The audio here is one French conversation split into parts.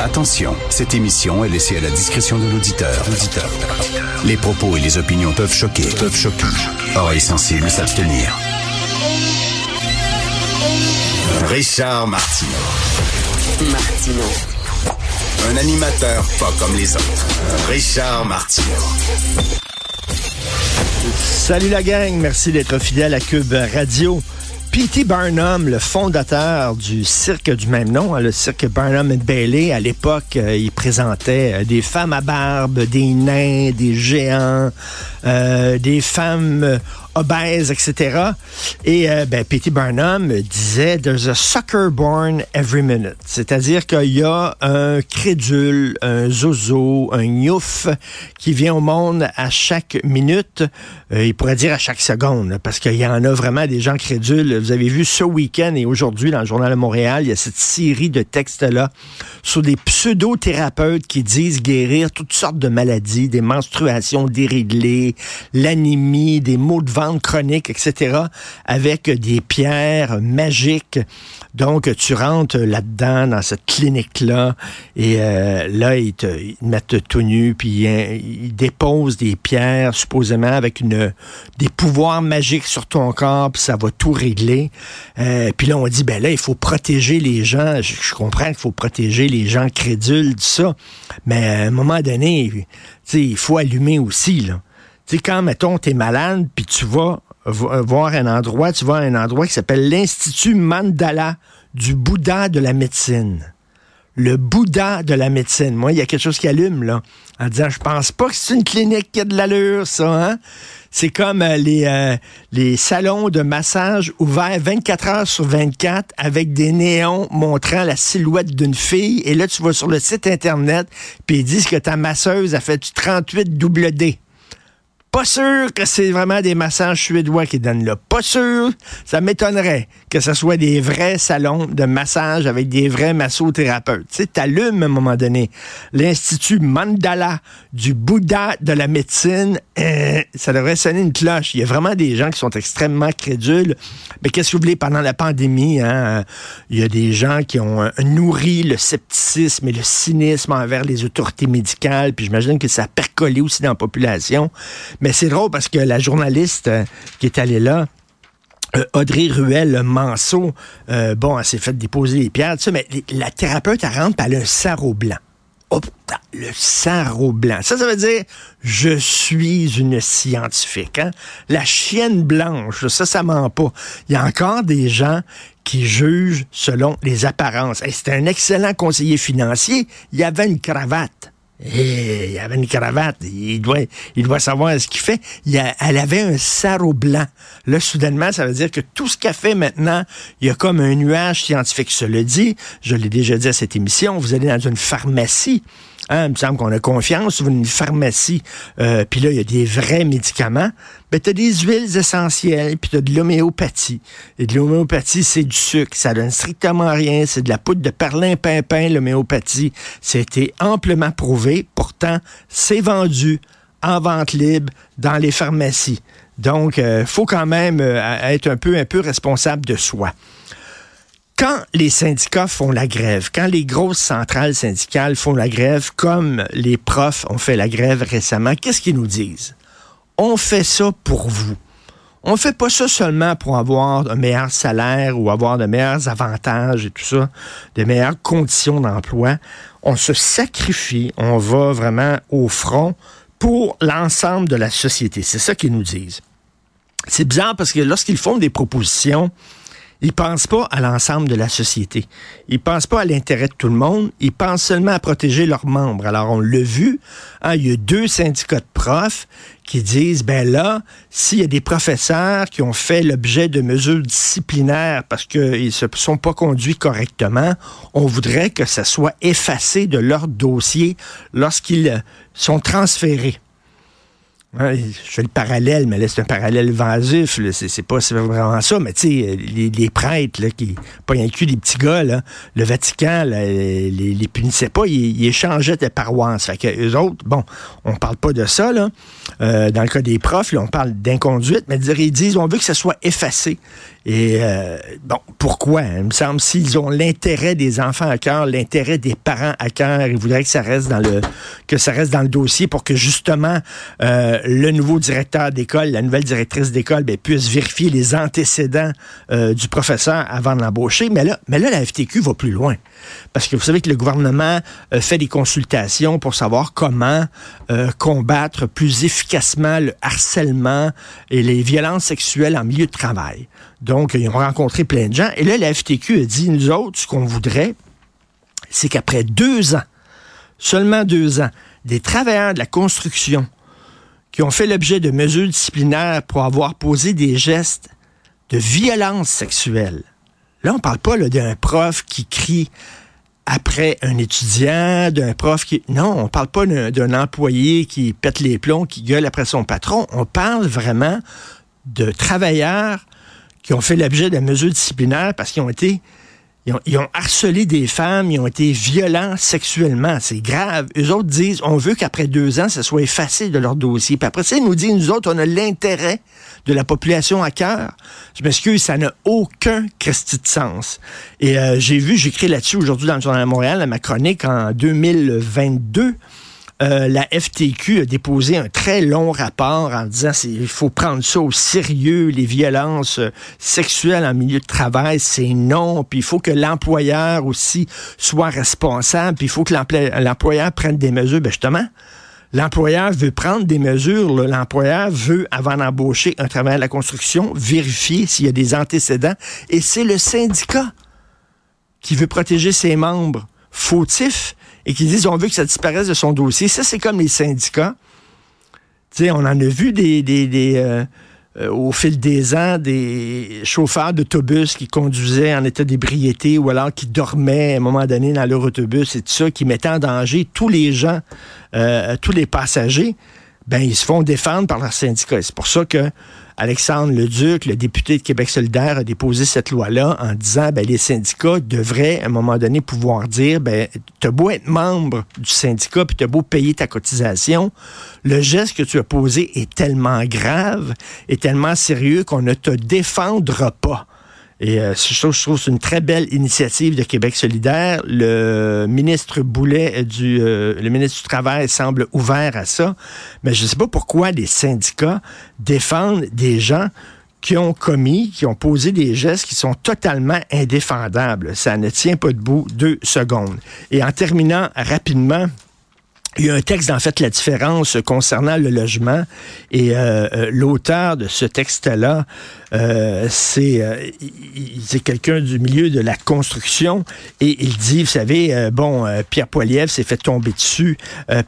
Attention, cette émission est laissée à la discrétion de l'auditeur. Les propos et les opinions peuvent choquer. Peuvent choquer. Oreilles sensibles s'abstenir. Richard Martineau. Martineau. Un animateur pas comme les autres. Richard Martineau. Salut la gang, merci d'être fidèle à Cube Radio. P.T. Barnum, le fondateur du cirque du même nom, hein, le cirque Barnum Bailey, à l'époque, euh, il présentait euh, des femmes à barbe, des nains, des géants, euh, des femmes obèses, etc. Et euh, ben, P.T. Barnum disait There's a sucker born every minute. C'est-à-dire qu'il y a un crédule, un zozo, un youf qui vient au monde à chaque minute. Euh, il pourrait dire à chaque seconde, parce qu'il y en a vraiment des gens crédules. Vous avez vu ce week-end et aujourd'hui dans le Journal de Montréal, il y a cette série de textes-là sur des pseudo-thérapeutes qui disent guérir toutes sortes de maladies, des menstruations déréglées, l'anémie, des maux de ventre chroniques, etc., avec des pierres magiques. Donc, tu rentres là-dedans, dans cette clinique-là, et euh, là, ils te, mettent tout nu, puis hein, ils déposent des pierres, supposément, avec une, des pouvoirs magiques sur ton corps, puis ça va tout régler. Euh, puis là, on dit, ben là, il faut protéger les gens. Je, comprends qu'il faut protéger les gens crédules, tout ça. Mais à un moment donné, il faut allumer aussi, là. Tu sais, quand, mettons, t'es malade, puis tu vas vo- voir un endroit, tu vas à un endroit qui s'appelle l'Institut Mandala du Bouddha de la médecine. Le Bouddha de la médecine. Moi, il y a quelque chose qui allume, là, en disant, je pense pas que c'est une clinique qui a de l'allure, ça, hein? C'est comme euh, les, euh, les salons de massage ouverts 24 heures sur 24 avec des néons montrant la silhouette d'une fille. Et là, tu vas sur le site Internet, puis ils disent que ta masseuse a fait du 38 double D. Pas sûr que c'est vraiment des massages suédois qui donnent là. Pas sûr. Ça m'étonnerait que ce soit des vrais salons de massage avec des vrais massothérapeutes. Tu sais, t'allumes à un moment donné. L'Institut Mandala du Bouddha de la médecine, euh, ça devrait sonner une cloche. Il y a vraiment des gens qui sont extrêmement crédules. Mais qu'est-ce que vous voulez, pendant la pandémie, hein, il y a des gens qui ont euh, nourri le scepticisme et le cynisme envers les autorités médicales, puis j'imagine que ça a percolé aussi dans la population. Mais c'est drôle parce que la journaliste euh, qui est allée là, euh, Audrey Ruel Manceau, euh, bon, elle s'est fait déposer les pierres, tout ça, mais la thérapeute, elle rentre, elle a un blanc. Oh, le sarrau blanc. Ça, ça veut dire je suis une scientifique. Hein? La chienne blanche, ça, ça ment pas. Il y a encore des gens qui jugent selon les apparences. Hey, C'était un excellent conseiller financier. Il avait une cravate. Eh, il avait une cravate. Il doit, il doit savoir ce qu'il fait. Il a- elle avait un sarrau blanc. Là, soudainement, ça veut dire que tout ce qu'elle fait maintenant, il y a comme un nuage scientifique. Je le dis, je l'ai déjà dit à cette émission, vous allez dans une pharmacie. Hein, il me semble qu'on a confiance sur une pharmacie. Euh, puis là, il y a des vrais médicaments. Ben, tu as des huiles essentielles, puis tu as de l'homéopathie. Et de l'homéopathie, c'est du sucre. Ça donne strictement rien. C'est de la poudre de perlimpinpin, l'homéopathie. C'était amplement prouvé. Pourtant, c'est vendu en vente libre dans les pharmacies. Donc, il faut quand même euh, être un peu responsable de soi quand les syndicats font la grève, quand les grosses centrales syndicales font la grève, comme les profs ont fait la grève récemment, qu'est-ce qu'ils nous disent? On fait ça pour vous. On fait pas ça seulement pour avoir un meilleur salaire ou avoir de meilleurs avantages et tout ça, de meilleures conditions d'emploi. On se sacrifie, on va vraiment au front pour l'ensemble de la société. C'est ça qu'ils nous disent. c'est bizarre parce que lorsqu'ils font des propositions, ils pensent pas à l'ensemble de la société. Ils pensent pas à l'intérêt de tout le monde. Ils pensent seulement à protéger leurs membres. Alors, on l'a vu, hein, il y a deux syndicats de profs qui disent, ben là, s'il y a des professeurs qui ont fait l'objet de mesures disciplinaires parce qu'ils se sont pas conduits correctement, on voudrait que ça soit effacé de leur dossier lorsqu'ils sont transférés je fais le parallèle, mais là, c'est un parallèle vasif. C'est pas vraiment ça, mais tu sais, les, prêtres, là, qui, pas rien que des petits gars, là, le Vatican, les, les, punissait pas, ils, échangeaient des paroisses. Fait que eux autres, bon, on parle pas de ça, là. Euh, dans le cas des profs, là, on parle d'inconduite, mais ils disent, on veut que ça soit effacé. Et euh, bon, pourquoi? Il me semble s'ils ont l'intérêt des enfants à cœur, l'intérêt des parents à cœur, ils voudraient que ça reste dans le que ça reste dans le dossier pour que justement euh, le nouveau directeur d'école, la nouvelle directrice d'école, ben, puisse vérifier les antécédents du professeur avant de l'embaucher. Mais là, mais là, la FTQ va plus loin. Parce que vous savez que le gouvernement fait des consultations pour savoir comment combattre plus efficacement le harcèlement et les violences sexuelles en milieu de travail. Donc, ils ont rencontré plein de gens. Et là, la FTQ a dit, nous autres, ce qu'on voudrait, c'est qu'après deux ans, seulement deux ans, des travailleurs de la construction qui ont fait l'objet de mesures disciplinaires pour avoir posé des gestes de violence sexuelle. Là, on parle pas d'un prof qui crie après un étudiant, d'un prof qui... Non, on parle pas d'un employé qui pète les plombs, qui gueule après son patron. On parle vraiment de travailleurs qui ont fait l'objet de mesures disciplinaires parce qu'ils ont été ils ont, harcelé des femmes, ils ont été violents sexuellement. C'est grave. Eux autres disent, on veut qu'après deux ans, ça soit effacé de leur dossier. Puis après ça, ils nous disent, nous autres, on a l'intérêt de la population à cœur. Je m'excuse, ça n'a aucun Christi de sens. Et euh, j'ai vu, j'écris là-dessus aujourd'hui dans le Journal de Montréal, à ma chronique en 2022. Euh, la FTQ a déposé un très long rapport en disant qu'il faut prendre ça au sérieux, les violences euh, sexuelles en milieu de travail, c'est non, puis il faut que l'employeur aussi soit responsable, puis il faut que l'employeur prenne des mesures. Ben justement, l'employeur veut prendre des mesures, l'employeur veut, avant d'embaucher un travail à la construction, vérifier s'il y a des antécédents, et c'est le syndicat qui veut protéger ses membres. Fautifs et qui disent on veut que ça disparaisse de son dossier. Ça, c'est comme les syndicats. sais, on en a vu des, des, euh, euh, au fil des ans des chauffeurs d'autobus qui conduisaient en état d'ébriété ou alors qui dormaient à un moment donné dans leur autobus et tout ça, qui mettaient en danger tous les gens, euh, tous les passagers. Ben, ils se font défendre par leur syndicat. C'est pour ça que Alexandre Leduc, le député de Québec solidaire, a déposé cette loi-là en disant ben, les syndicats devraient, à un moment donné, pouvoir dire ben, as beau être membre du syndicat puis as beau payer ta cotisation, le geste que tu as posé est tellement grave et tellement sérieux qu'on ne te défendra pas. Et euh, je trouve, que c'est une très belle initiative de Québec solidaire. Le ministre Boulet euh, euh, le ministre du Travail semble ouvert à ça, mais je ne sais pas pourquoi les syndicats défendent des gens qui ont commis, qui ont posé des gestes qui sont totalement indéfendables. Ça ne tient pas debout deux secondes. Et en terminant rapidement, il y a un texte, en fait, la différence concernant le logement. Et euh, euh, l'auteur de ce texte-là, euh, c'est quelqu'un du milieu de la construction. Et il dit, vous savez, bon, Pierre Poilievre s'est fait tomber dessus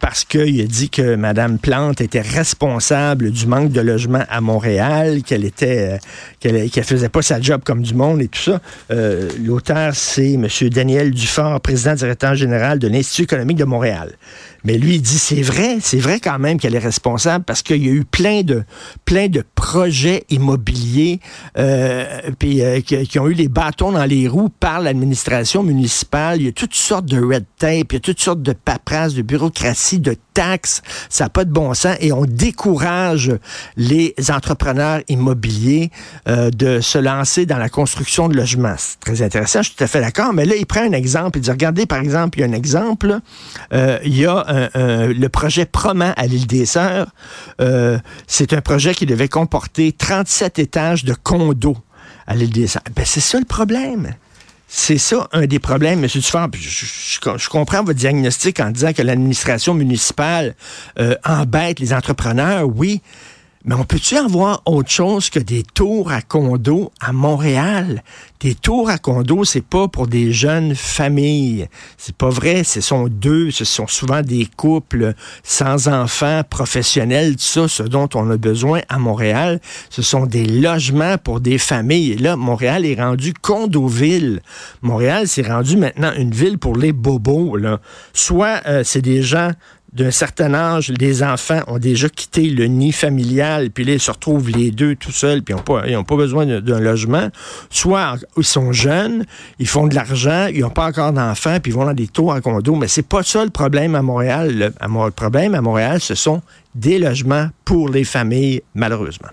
parce qu'il a dit que Mme Plante était responsable du manque de logement à Montréal, qu'elle était, qu'elle faisait pas sa job comme du monde et tout ça. L'auteur, c'est M. Daniel Dufort, président directeur général de l'Institut économique de Montréal. Lui, il dit, c'est vrai, c'est vrai quand même qu'elle est responsable parce qu'il y a eu plein de, plein de projets immobiliers euh, puis, euh, qui, ont eu les bâtons dans les roues par l'administration municipale. Il y a toutes sortes de red tape, il y a toutes sortes de paperasses, de bureaucratie, de taxes. Ça n'a pas de bon sens et on décourage les entrepreneurs immobiliers euh, de se lancer dans la construction de logements. C'est très intéressant, je suis tout à fait d'accord. Mais là, il prend un exemple. Il dit, regardez, par exemple, il y a un exemple. il y a le projet Proman à l'île des Sœurs. Euh, c'est un projet qui devait comporter 37 étages de condos à l'île des Sœurs. Ben, c'est ça le problème. C'est ça un des problèmes, M. Dufort. Je, comprends votre diagnostic en disant que l'administration municipale euh, embête les entrepreneurs, oui. Mais on peut-tu avoir autre chose que des tours à condo à Montréal? Des tours à condo, c'est pas pour des jeunes familles. C'est pas vrai. Ce sont deux, ce sont souvent des couples sans enfants, professionnels, tout ça, ce dont on a besoin à Montréal. Ce sont des logements pour des familles. Là, Montréal est rendu condo-ville. Montréal, c'est rendu maintenant une ville pour les bobos. Soit euh, c'est des gens d'un certain âge, les enfants ont déjà quitté le nid familial, puis là, ils se retrouvent les deux tout seuls, puis ils n'ont pas, besoin d'un logement. Soit ils sont jeunes, ils font de l'argent, ils n'ont pas encore d'enfants, puis ils vont dans des tours à condo. Mais c'est pas ça le problème à Montréal. le problème à Montréal, ce sont des logements pour les familles, malheureusement.